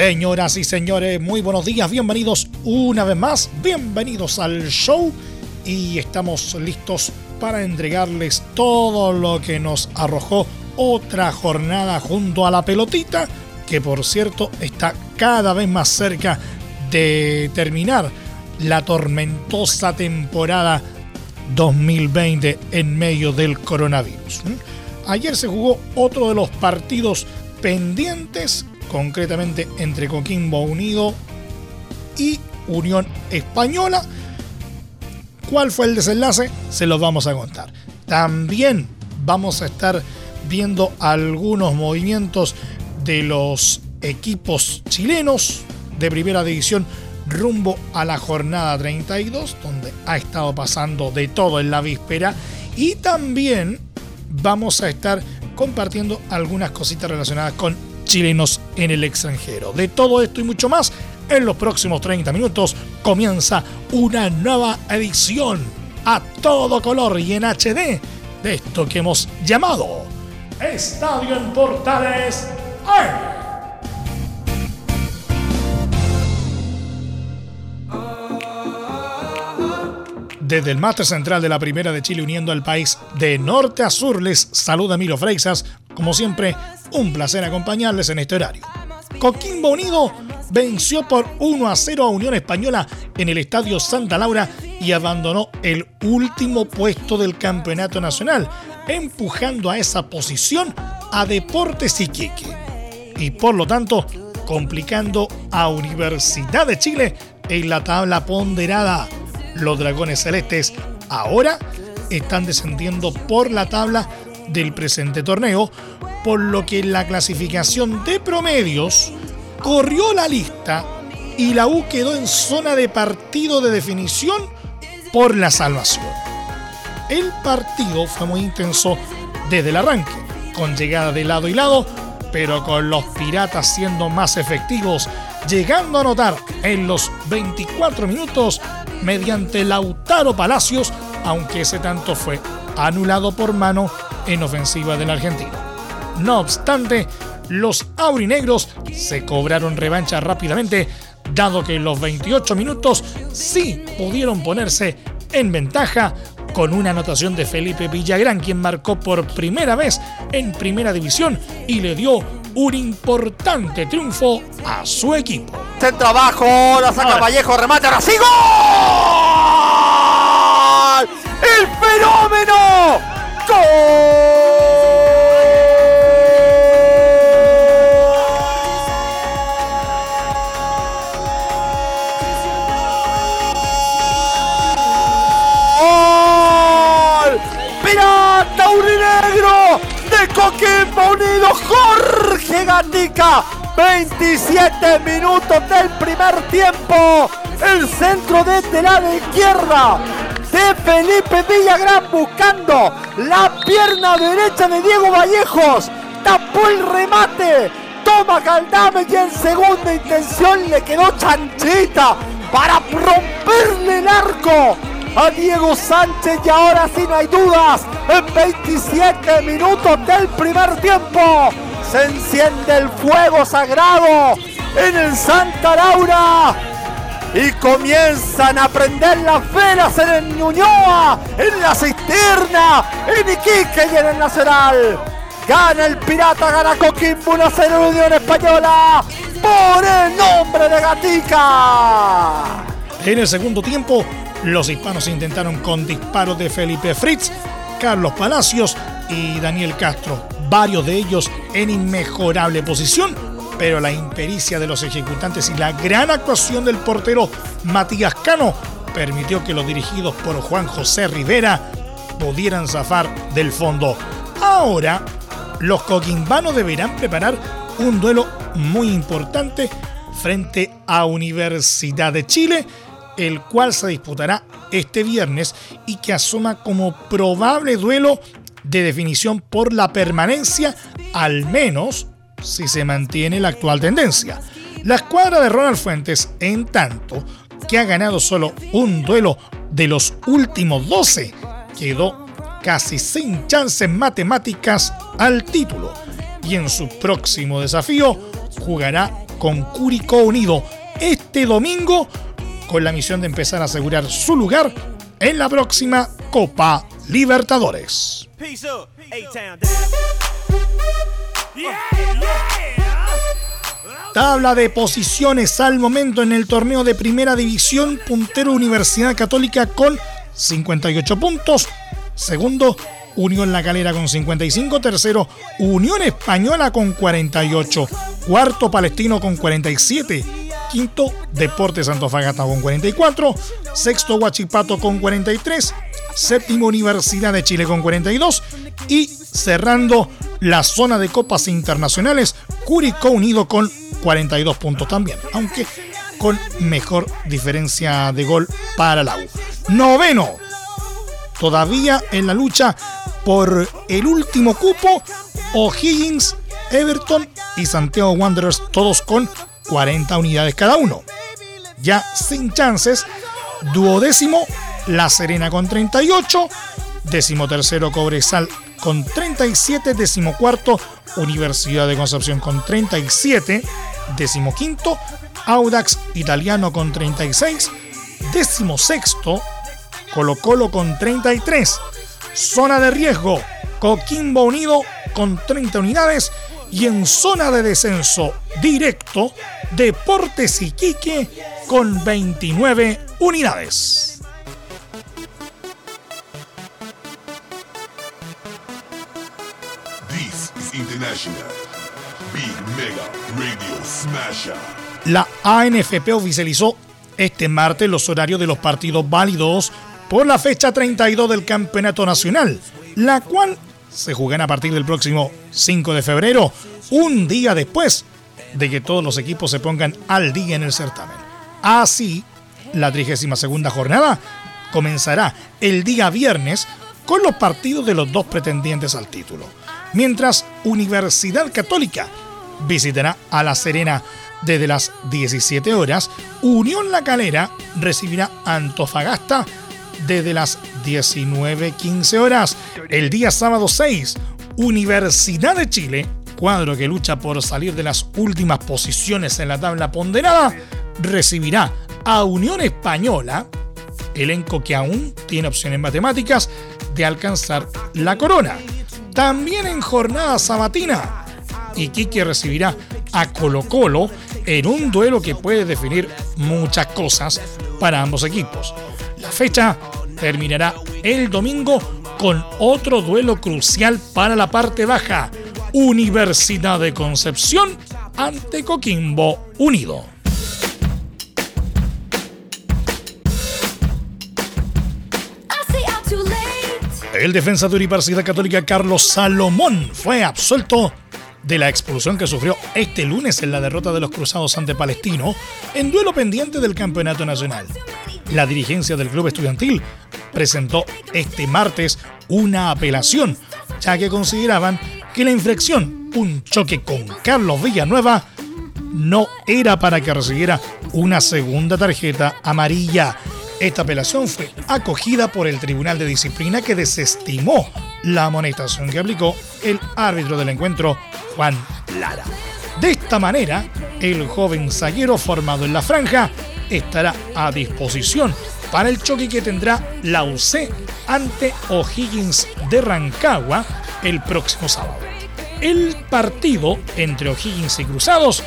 Señoras y señores, muy buenos días, bienvenidos una vez más, bienvenidos al show y estamos listos para entregarles todo lo que nos arrojó otra jornada junto a la pelotita, que por cierto está cada vez más cerca de terminar la tormentosa temporada 2020 en medio del coronavirus. Ayer se jugó otro de los partidos pendientes concretamente entre Coquimbo Unido y Unión Española. ¿Cuál fue el desenlace? Se los vamos a contar. También vamos a estar viendo algunos movimientos de los equipos chilenos de primera división rumbo a la jornada 32, donde ha estado pasando de todo en la víspera. Y también vamos a estar compartiendo algunas cositas relacionadas con chilenos en el extranjero. De todo esto y mucho más, en los próximos 30 minutos comienza una nueva edición a todo color y en HD de esto que hemos llamado Estadio en Portales Desde el máster central de la Primera de Chile uniendo al país de norte a sur les saluda Milo Freixas, como siempre un placer acompañarles en este horario. Coquimbo Unido venció por 1 a 0 a Unión Española en el Estadio Santa Laura y abandonó el último puesto del Campeonato Nacional, empujando a esa posición a Deportes Iquique. Y por lo tanto, complicando a Universidad de Chile en la tabla ponderada. Los Dragones Celestes ahora están descendiendo por la tabla del presente torneo por lo que la clasificación de promedios corrió la lista y la U quedó en zona de partido de definición por la salvación. El partido fue muy intenso desde el arranque, con llegada de lado y lado, pero con los piratas siendo más efectivos, llegando a anotar en los 24 minutos mediante Lautaro Palacios, aunque ese tanto fue anulado por mano en ofensiva del argentino. No obstante, los aurinegros se cobraron revancha rápidamente, dado que en los 28 minutos sí pudieron ponerse en ventaja con una anotación de Felipe Villagrán, quien marcó por primera vez en primera división y le dio un importante triunfo a su equipo. Centro abajo, la saca Vallejo, remate, ahora sí, ¡Gol! ¡El fenómeno! ¡Gol! Coquimbo Unido, Jorge Gatica. 27 minutos del primer tiempo. El centro desde la izquierda Felipe Villagrán buscando la pierna derecha de Diego Vallejos. Tapó el remate. Toma Caldame y en segunda intención le quedó chanchita para romperle el arco a Diego Sánchez y ahora sí no hay dudas. En 27 minutos del primer tiempo se enciende el fuego sagrado en el Santa Laura. Y comienzan a prender las velas en el Ñuñoa, en la cisterna, en Iquique y en el Nacional. Gana el Pirata, gana Coquimbo 1 0 Unión Española por el nombre de Gatica. En el segundo tiempo, los hispanos intentaron con disparos de Felipe Fritz, Carlos Palacios y Daniel Castro, varios de ellos en inmejorable posición, pero la impericia de los ejecutantes y la gran actuación del portero Matías Cano permitió que los dirigidos por Juan José Rivera pudieran zafar del fondo. Ahora, los coquimbanos deberán preparar un duelo muy importante frente a Universidad de Chile, el cual se disputará este viernes y que asoma como probable duelo de definición por la permanencia, al menos si se mantiene la actual tendencia. La escuadra de Ronald Fuentes, en tanto que ha ganado solo un duelo de los últimos 12, quedó casi sin chances matemáticas al título y en su próximo desafío jugará con Curicó Unido este domingo con la misión de empezar a asegurar su lugar en la próxima Copa Libertadores. Tabla de posiciones al momento en el torneo de Primera División, puntero Universidad Católica con 58 puntos, segundo Unión La Calera con 55, tercero Unión Española con 48, cuarto Palestino con 47, quinto Deportes Antofagasta con 44, sexto Huachipato con 43, séptimo Universidad de Chile con 42 y cerrando la zona de copas internacionales Curicó Unido con 42 puntos también, aunque con mejor diferencia de gol para la U. Noveno, todavía en la lucha por el último cupo, O'Higgins, Everton y Santiago Wanderers, todos con 40 unidades cada uno. Ya sin chances, duodécimo, La Serena con 38, décimo tercero Cobresal con 37, décimo cuarto Universidad de Concepción con 37, décimo quinto Audax Italiano con 36, décimo sexto Colo Colo con 33, zona de riesgo Coquimbo Unido con 30 unidades y en zona de descenso directo Deportes Iquique con 29 unidades. La ANFP oficializó este martes los horarios de los partidos válidos por la fecha 32 del Campeonato Nacional, la cual se jugará a partir del próximo 5 de febrero, un día después de que todos los equipos se pongan al día en el certamen. Así, la 32 jornada comenzará el día viernes con los partidos de los dos pretendientes al título mientras Universidad Católica visitará a La Serena desde las 17 horas, Unión La Calera recibirá Antofagasta desde las 19.15 horas. El día sábado 6, Universidad de Chile, cuadro que lucha por salir de las últimas posiciones en la tabla ponderada, recibirá a Unión Española, elenco que aún tiene opciones matemáticas de alcanzar la corona. También en jornada sabatina, Iquique recibirá a Colo Colo en un duelo que puede definir muchas cosas para ambos equipos. La fecha terminará el domingo con otro duelo crucial para la parte baja, Universidad de Concepción ante Coquimbo Unido. El defensa de Universidad Católica Carlos Salomón fue absuelto de la expulsión que sufrió este lunes en la derrota de los Cruzados ante Palestino en duelo pendiente del Campeonato Nacional. La dirigencia del club estudiantil presentó este martes una apelación, ya que consideraban que la infracción, un choque con Carlos Villanueva, no era para que recibiera una segunda tarjeta amarilla esta apelación fue acogida por el Tribunal de Disciplina que desestimó la amonestación que aplicó el árbitro del encuentro, Juan Lara. De esta manera, el joven zaguero formado en la franja estará a disposición para el choque que tendrá la UC ante O'Higgins de Rancagua el próximo sábado. El partido entre O'Higgins y Cruzados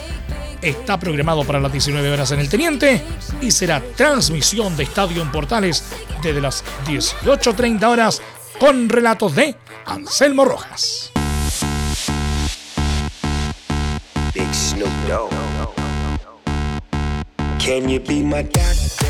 está programado para las 19 horas en el Teniente y será transmisión de Estadio en Portales desde las 18.30 horas con relatos de Anselmo Rojas.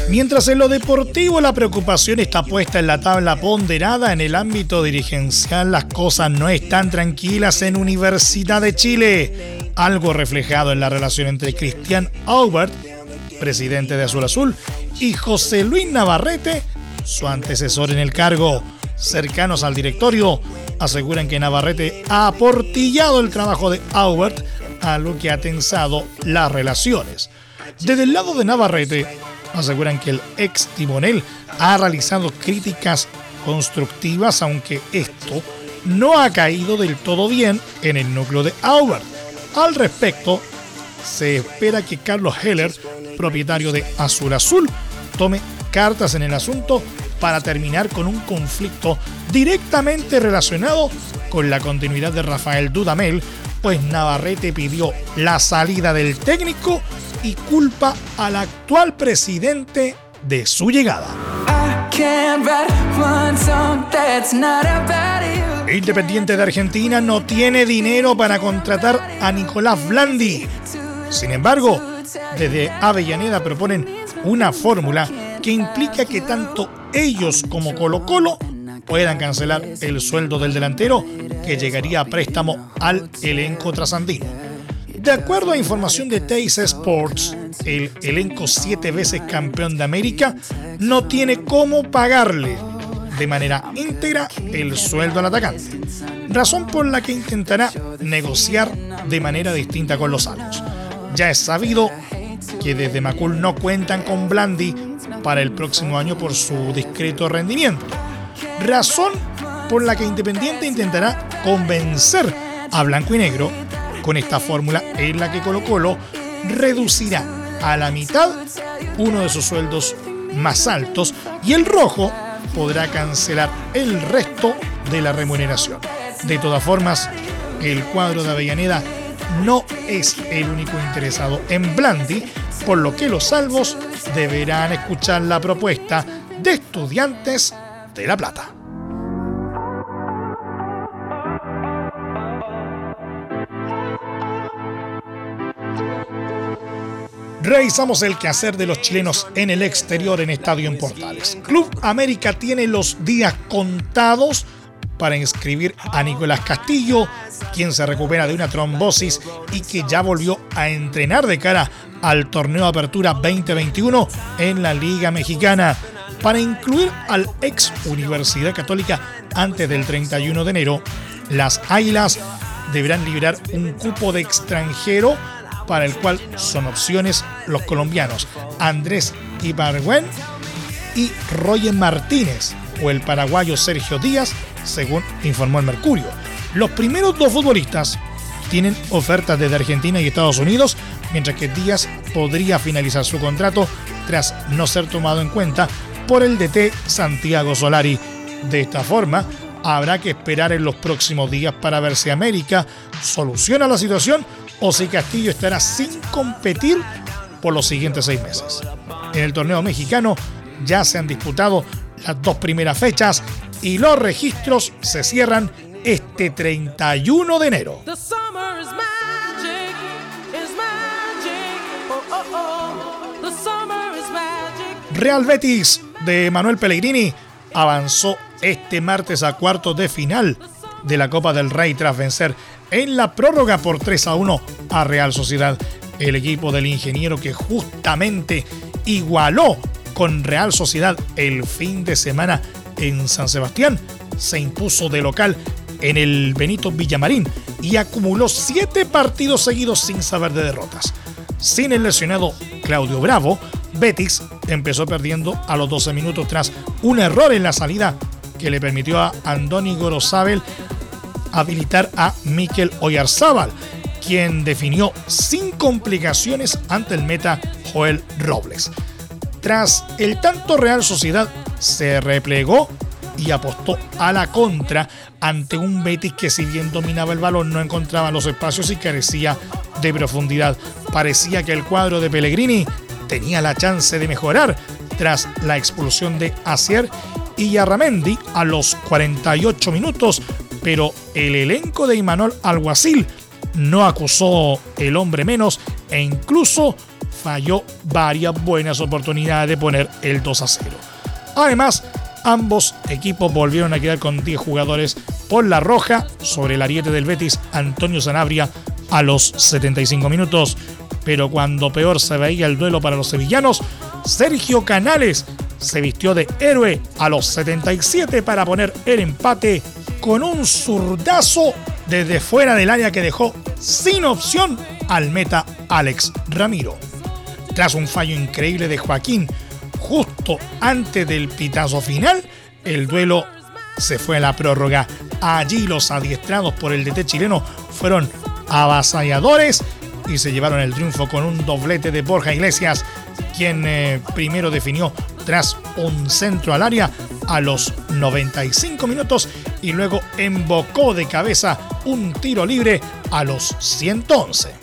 Mientras en lo deportivo la preocupación está puesta en la tabla ponderada, en el ámbito dirigencial las cosas no están tranquilas en Universidad de Chile algo reflejado en la relación entre Cristian Aubert, presidente de Azul Azul, y José Luis Navarrete, su antecesor en el cargo. Cercanos al directorio aseguran que Navarrete ha aportillado el trabajo de Aubert, algo que ha tensado las relaciones. Desde el lado de Navarrete, aseguran que el ex timonel ha realizado críticas constructivas, aunque esto no ha caído del todo bien en el núcleo de Aubert. Al respecto, se espera que Carlos Heller, propietario de Azul Azul, tome cartas en el asunto para terminar con un conflicto directamente relacionado con la continuidad de Rafael Dudamel, pues Navarrete pidió la salida del técnico y culpa al actual presidente de su llegada. Independiente de Argentina no tiene dinero para contratar a Nicolás Blandi. Sin embargo, desde Avellaneda proponen una fórmula que implica que tanto ellos como Colo Colo puedan cancelar el sueldo del delantero que llegaría a préstamo al elenco trasandino. De acuerdo a información de Teis Sports, el elenco siete veces campeón de América no tiene cómo pagarle de manera íntegra el sueldo al atacante, razón por la que intentará negociar de manera distinta con los años. Ya es sabido que desde Macul no cuentan con Blandi para el próximo año por su discreto rendimiento, razón por la que Independiente intentará convencer a Blanco y Negro con esta fórmula en la que Colo Colo reducirá a la mitad uno de sus sueldos más altos y el rojo podrá cancelar el resto de la remuneración. De todas formas, el cuadro de Avellaneda no es el único interesado en Blandi, por lo que los salvos deberán escuchar la propuesta de estudiantes de La Plata. Revisamos el quehacer de los chilenos en el exterior en Estadio en Portales. Club América tiene los días contados para inscribir a Nicolás Castillo, quien se recupera de una trombosis y que ya volvió a entrenar de cara al torneo Apertura 2021 en la Liga Mexicana. Para incluir al ex Universidad Católica antes del 31 de enero, las Águilas deberán liberar un cupo de extranjero para el cual son opciones los colombianos Andrés Ibargüen y Roger Martínez o el paraguayo Sergio Díaz, según informó el Mercurio. Los primeros dos futbolistas tienen ofertas desde Argentina y Estados Unidos, mientras que Díaz podría finalizar su contrato tras no ser tomado en cuenta por el DT Santiago Solari. De esta forma, habrá que esperar en los próximos días para ver si América soluciona la situación o si Castillo estará sin competir por los siguientes seis meses. En el torneo mexicano ya se han disputado las dos primeras fechas y los registros se cierran este 31 de enero. Real Betis de Manuel Pellegrini avanzó este martes a cuartos de final de la Copa del Rey tras vencer en la prórroga por 3 a 1 a Real Sociedad. El equipo del ingeniero que justamente igualó con Real Sociedad el fin de semana en San Sebastián se impuso de local en el Benito Villamarín y acumuló siete partidos seguidos sin saber de derrotas. Sin el lesionado Claudio Bravo, Betis empezó perdiendo a los 12 minutos tras un error en la salida que le permitió a Andoni Gorosabel habilitar a Mikel Oyarzábal, quien definió sin complicaciones ante el meta Joel Robles. Tras el tanto Real Sociedad se replegó y apostó a la contra ante un Betis que si bien dominaba el balón no encontraba los espacios y carecía de profundidad. Parecía que el cuadro de Pellegrini tenía la chance de mejorar tras la expulsión de Asier y Yarramendi a los 48 minutos pero el elenco de Imanol Alguacil no acusó el hombre menos e incluso falló varias buenas oportunidades de poner el 2 a 0. Además, ambos equipos volvieron a quedar con 10 jugadores por la roja sobre el ariete del Betis Antonio Sanabria a los 75 minutos. Pero cuando peor se veía el duelo para los sevillanos, Sergio Canales se vistió de héroe a los 77 para poner el empate con un zurdazo desde fuera del área que dejó sin opción al meta Alex Ramiro. Tras un fallo increíble de Joaquín justo antes del pitazo final, el duelo se fue a la prórroga. Allí los adiestrados por el DT chileno fueron avasalladores y se llevaron el triunfo con un doblete de Borja Iglesias, quien eh, primero definió tras un centro al área a los 95 minutos y luego embocó de cabeza un tiro libre a los 111.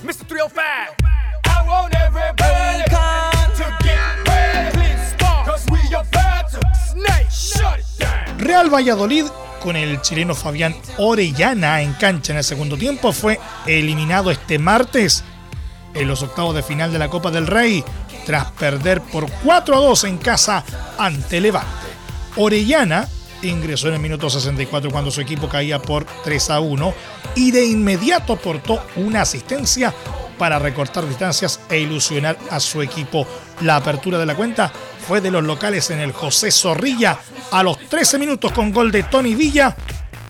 Real Valladolid con el chileno Fabián Orellana en cancha en el segundo tiempo fue eliminado este martes en los octavos de final de la Copa del Rey tras perder por 4 a 2 en casa ante Levante. Orellana ingresó en el minuto 64 cuando su equipo caía por 3 a 1 y de inmediato aportó una asistencia para recortar distancias e ilusionar a su equipo. La apertura de la cuenta fue de los locales en el José Zorrilla a los 13 minutos con gol de Tony Villa,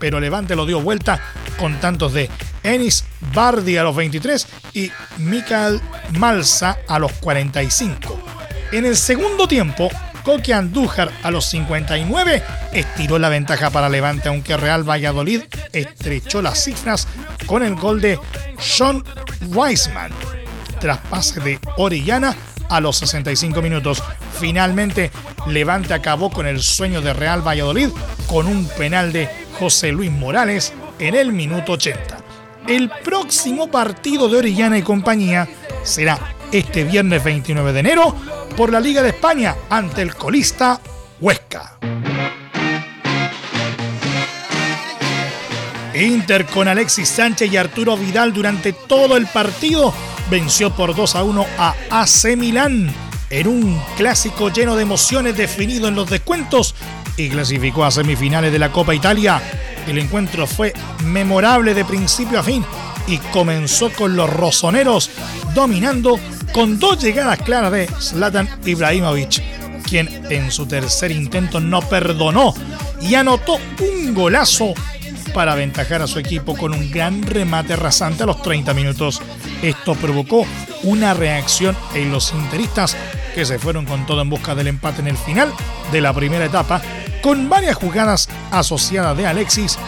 pero Levante lo dio vuelta con tantos de Enis Bardi a los 23 y Mikael Malsa a los 45. En el segundo tiempo, Coque Andújar a los 59 estiró la ventaja para Levante, aunque Real Valladolid estrechó las cifras con el gol de Sean Weisman. Tras pase de Orellana a los 65 minutos. Finalmente, Levante acabó con el sueño de Real Valladolid con un penal de José Luis Morales en el minuto 80. El próximo partido de Orellana y compañía será este viernes 29 de enero por la Liga de España ante el colista Huesca. Inter con Alexis Sánchez y Arturo Vidal durante todo el partido venció por 2 a 1 a AC Milán en un clásico lleno de emociones definido en los descuentos y clasificó a semifinales de la Copa Italia. El encuentro fue memorable de principio a fin y comenzó con los rosoneros dominando con dos llegadas claras de Zlatan Ibrahimovic, quien en su tercer intento no perdonó y anotó un golazo para aventajar a su equipo con un gran remate rasante a los 30 minutos. Esto provocó una reacción en los interistas que se fueron con todo en busca del empate en el final de la primera etapa, con varias jugadas asociadas de Alexis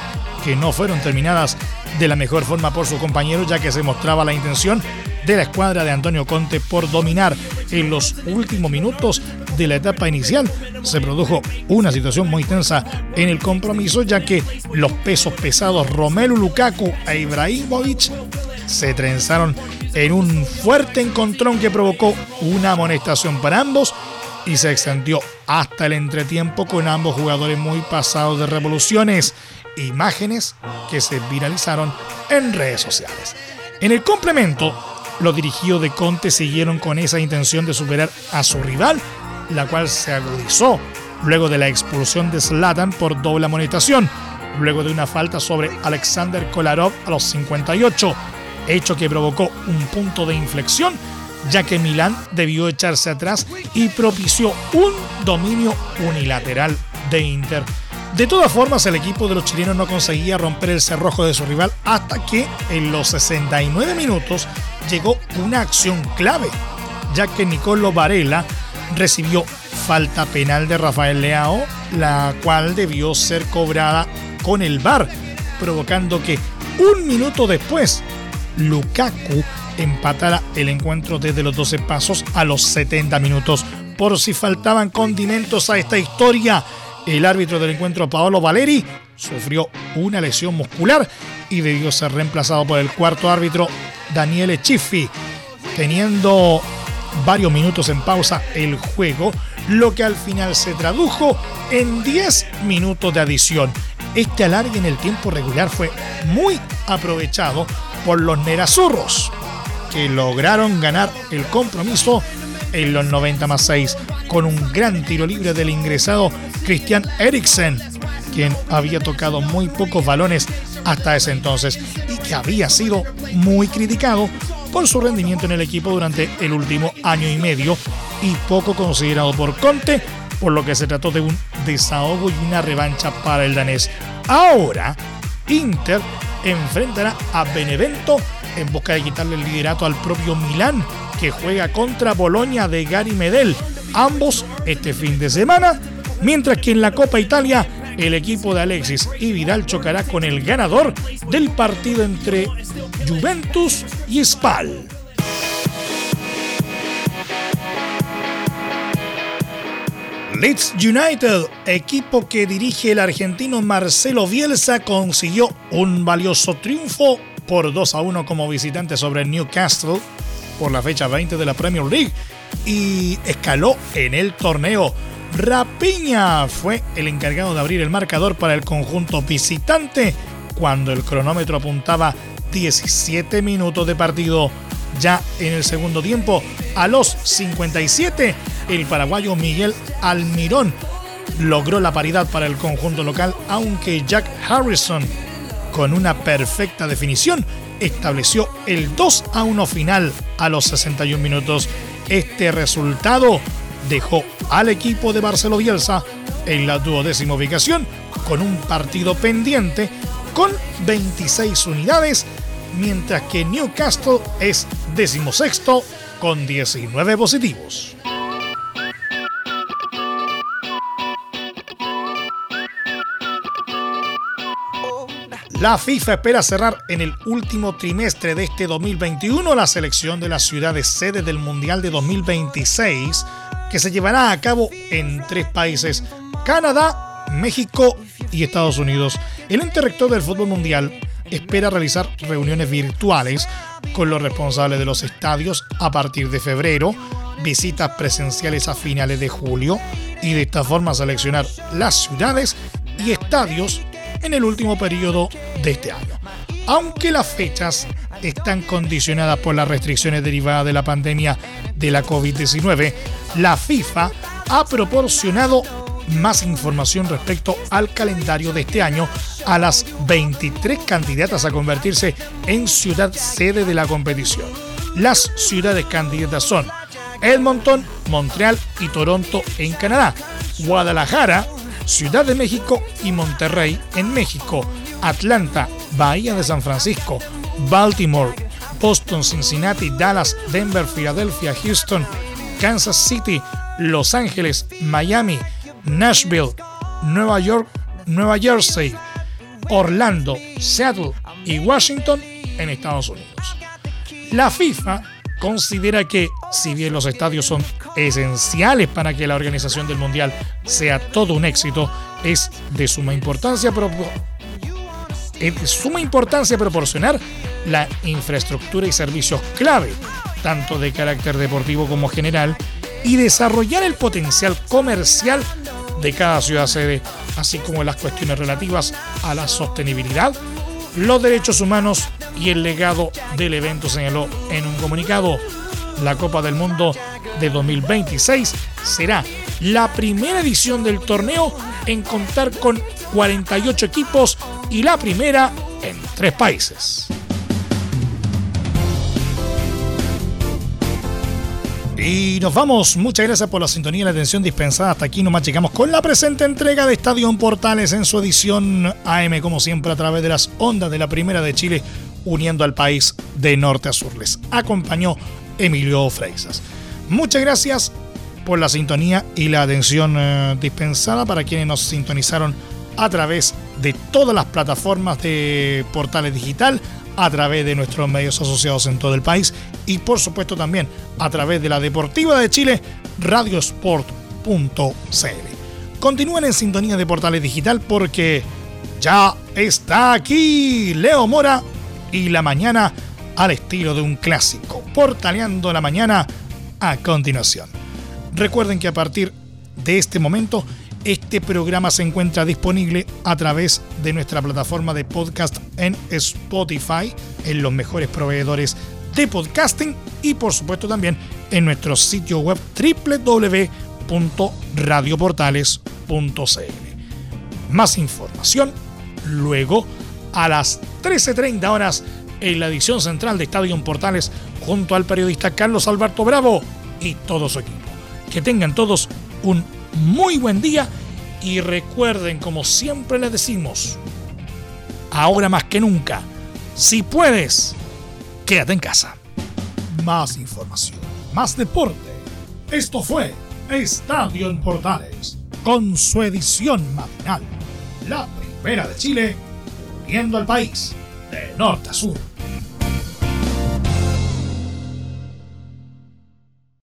que no fueron terminadas de la mejor forma por su compañero, ya que se mostraba la intención de la escuadra de Antonio Conte por dominar en los últimos minutos de la etapa inicial. Se produjo una situación muy tensa en el compromiso, ya que los pesos pesados Romelu Lukaku e Ibrahimovic se trenzaron en un fuerte encontrón que provocó una amonestación para ambos y se extendió hasta el entretiempo con ambos jugadores muy pasados de revoluciones, imágenes que se viralizaron en redes sociales. En el complemento, los dirigidos de Conte siguieron con esa intención de superar a su rival, la cual se agudizó luego de la expulsión de Zlatan por doble amonestación, luego de una falta sobre Alexander Kolarov a los 58, hecho que provocó un punto de inflexión, ya que Milán debió echarse atrás y propició un dominio unilateral de Inter. De todas formas, el equipo de los chilenos no conseguía romper el cerrojo de su rival hasta que en los 69 minutos llegó una acción clave, ya que Nicolo Varela recibió falta penal de Rafael Leao, la cual debió ser cobrada con el VAR, provocando que un minuto después Lukaku empatara el encuentro desde los 12 pasos a los 70 minutos. Por si faltaban condimentos a esta historia, el árbitro del encuentro, Paolo Valeri, sufrió una lesión muscular y debió ser reemplazado por el cuarto árbitro, Daniele Chiffi, teniendo varios minutos en pausa el juego, lo que al final se tradujo en 10 minutos de adición. Este alargue en el tiempo regular fue muy aprovechado por los Nerazurros, que lograron ganar el compromiso en los 90 más 6 con un gran tiro libre del ingresado Christian Eriksen, quien había tocado muy pocos balones hasta ese entonces y que había sido muy criticado por su rendimiento en el equipo durante el último año y medio y poco considerado por Conte, por lo que se trató de un desahogo y una revancha para el danés. Ahora, Inter enfrentará a Benevento en busca de quitarle el liderato al propio Milán, que juega contra Boloña de Gary Medel, ambos este fin de semana, mientras que en la Copa Italia el equipo de Alexis y Vidal chocará con el ganador del partido entre Juventus y Spal. Leeds United, equipo que dirige el argentino Marcelo Bielsa, consiguió un valioso triunfo por 2 a 1 como visitante sobre Newcastle por la fecha 20 de la Premier League y escaló en el torneo. Rapiña fue el encargado de abrir el marcador para el conjunto visitante cuando el cronómetro apuntaba 17 minutos de partido. Ya en el segundo tiempo, a los 57, el paraguayo Miguel Almirón logró la paridad para el conjunto local, aunque Jack Harrison, con una perfecta definición, estableció el 2 a 1 final a los 61 minutos. Este resultado dejó al equipo de Barcelona Bielsa en la duodécima ubicación con un partido pendiente con 26 unidades mientras que Newcastle es decimosexto con 19 positivos. La FIFA espera cerrar en el último trimestre de este 2021 la selección de las ciudades sede del Mundial de 2026, que se llevará a cabo en tres países, Canadá, México y Estados Unidos. El ente rector del fútbol mundial espera realizar reuniones virtuales con los responsables de los estadios a partir de febrero, visitas presenciales a finales de julio y de esta forma seleccionar las ciudades y estadios en el último periodo de este año. Aunque las fechas están condicionadas por las restricciones derivadas de la pandemia de la COVID-19, la FIFA ha proporcionado más información respecto al calendario de este año a las 23 candidatas a convertirse en ciudad sede de la competición. Las ciudades candidatas son Edmonton, Montreal y Toronto en Canadá, Guadalajara, Ciudad de México y Monterrey en México, Atlanta, Bahía de San Francisco, Baltimore, Boston, Cincinnati, Dallas, Denver, Filadelfia, Houston, Kansas City, Los Ángeles, Miami, Nashville, Nueva York, Nueva Jersey, Orlando, Seattle y Washington en Estados Unidos. La FIFA considera que, si bien los estadios son esenciales para que la organización del Mundial sea todo un éxito, es de suma importancia, importancia proporcionar la infraestructura y servicios clave, tanto de carácter deportivo como general, y desarrollar el potencial comercial de cada ciudad sede, así como las cuestiones relativas a la sostenibilidad, los derechos humanos y el legado del evento, señaló en un comunicado. La Copa del Mundo de 2026 será la primera edición del torneo en contar con 48 equipos y la primera en tres países. Y nos vamos. Muchas gracias por la sintonía y la atención dispensada. Hasta aquí nomás llegamos con la presente entrega de Estadio Portales en su edición AM, como siempre, a través de las ondas de la Primera de Chile, uniendo al país de norte a sur. Les acompañó Emilio Freisas. Muchas gracias por la sintonía y la atención eh, dispensada para quienes nos sintonizaron a través de todas las plataformas de Portales Digital a través de nuestros medios asociados en todo el país y por supuesto también a través de la Deportiva de Chile, radiosport.cl. Continúen en sintonía de Portales Digital porque ya está aquí Leo Mora y la mañana al estilo de un clásico, portaleando la mañana a continuación. Recuerden que a partir de este momento este programa se encuentra disponible a través de nuestra plataforma de podcast en Spotify, en los mejores proveedores de podcasting y por supuesto también en nuestro sitio web www.radioportales.cl. Más información luego a las 13.30 horas en la edición central de Estadio Portales junto al periodista Carlos Alberto Bravo y todo su equipo. Que tengan todos un muy buen día y recuerden, como siempre les decimos, ahora más que nunca, si puedes, quédate en casa. Más información, más deporte. Esto fue Estadio en Portales, con su edición matinal. La primera de Chile, viendo al país de norte a sur.